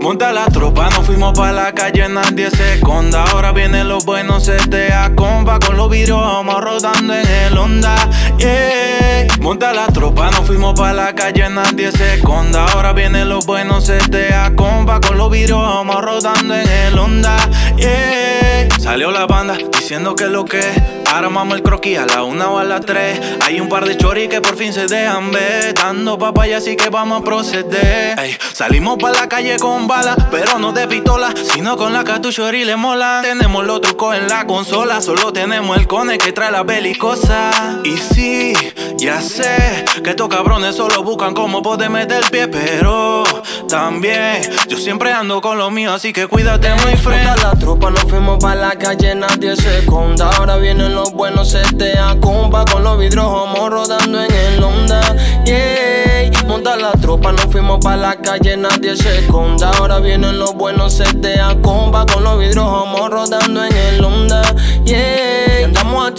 Monta la tropa, nos fuimos pa' la calle, nadie se esconda. Ahora vienen los buenos, se te compa. Con los vidrios vamos rodando en el Honda. Yeah. Monta la tropa, nos fuimos pa' la calle, nadie se esconda. Ahora vienen los buenos, se te compa. Con los vidrios vamos rodando en el Honda. Yeah. Salió la banda diciendo que lo que Armamos el croquis a la una o a las tres. Hay un par de choris que por fin se dejan ver. Dando papaya, así que vamos a proceder. salimos pa' la calle con balas, pero no de pistola, sino con la cartucho y le mola. Tenemos los trucos en la consola, solo tenemos el cone que trae la belicosa. Y sí, ya sé que estos cabrones solo buscan cómo poder meter el pie, pero también yo siempre ando con lo mío, así que cuídate, muy friend. la tropa, nos fuimos pa' la calle, nadie se esconda. Ahora vienen los los buenos se te acumpa con los vidrios homo rodando en el Honda. Yeah, monta la tropa, nos fuimos pa' la calle, nadie se esconda. Ahora vienen los buenos se te acumpa con los vidrios homo rodando en el Honda. Yeah,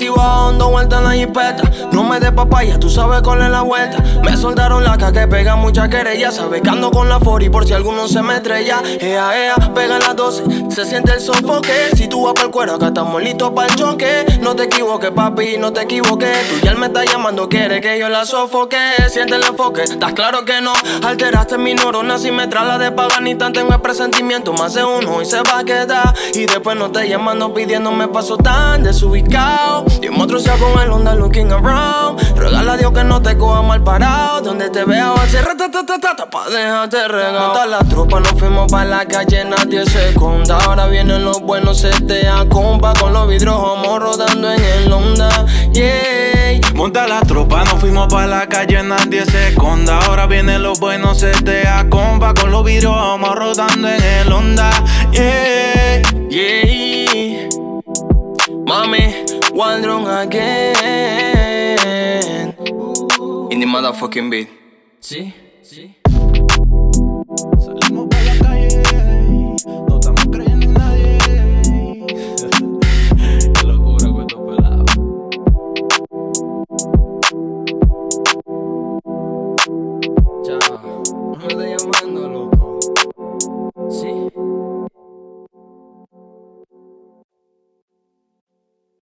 andamos activados, dando vueltas en la jipeta. No me des papaya, tú sabes cuál es la vuelta. Me soltaron la que pega mucha querella. Sabes que ando con la 40 por si alguno se me estrella. Ea, ea, pega las 12, se siente el sofoque. Si tú vas para el cuero, acá estamos listos para el choque. No te equivoques, papi, no te equivoques. Tú ya me está llamando, quiere que yo la sofoque. Siente el enfoque, estás claro que no. Alteraste mi neurona si me la de pagar ni tan tengo el presentimiento. Más de uno y se va a quedar. Y después no te llamando pidiéndome paso tan desubicado. Y en otro sea con el onda looking around. Regala a Dios que no te coja mal parado. Donde te veo hacer ratatatata pa' dejarte regalo. Monta la tropa, nos fuimos pa' la calle, nadie se esconda. Ahora vienen los buenos, se te acompa con los vidrios homo rodando en el onda. Yeah. Monta la tropa, nos fuimos pa' la calle, nadie se esconda. Ahora vienen los buenos, se te acompa con los vidrios homo rodando en el onda. Yeah. Again. In the motherfucking beat. Sí,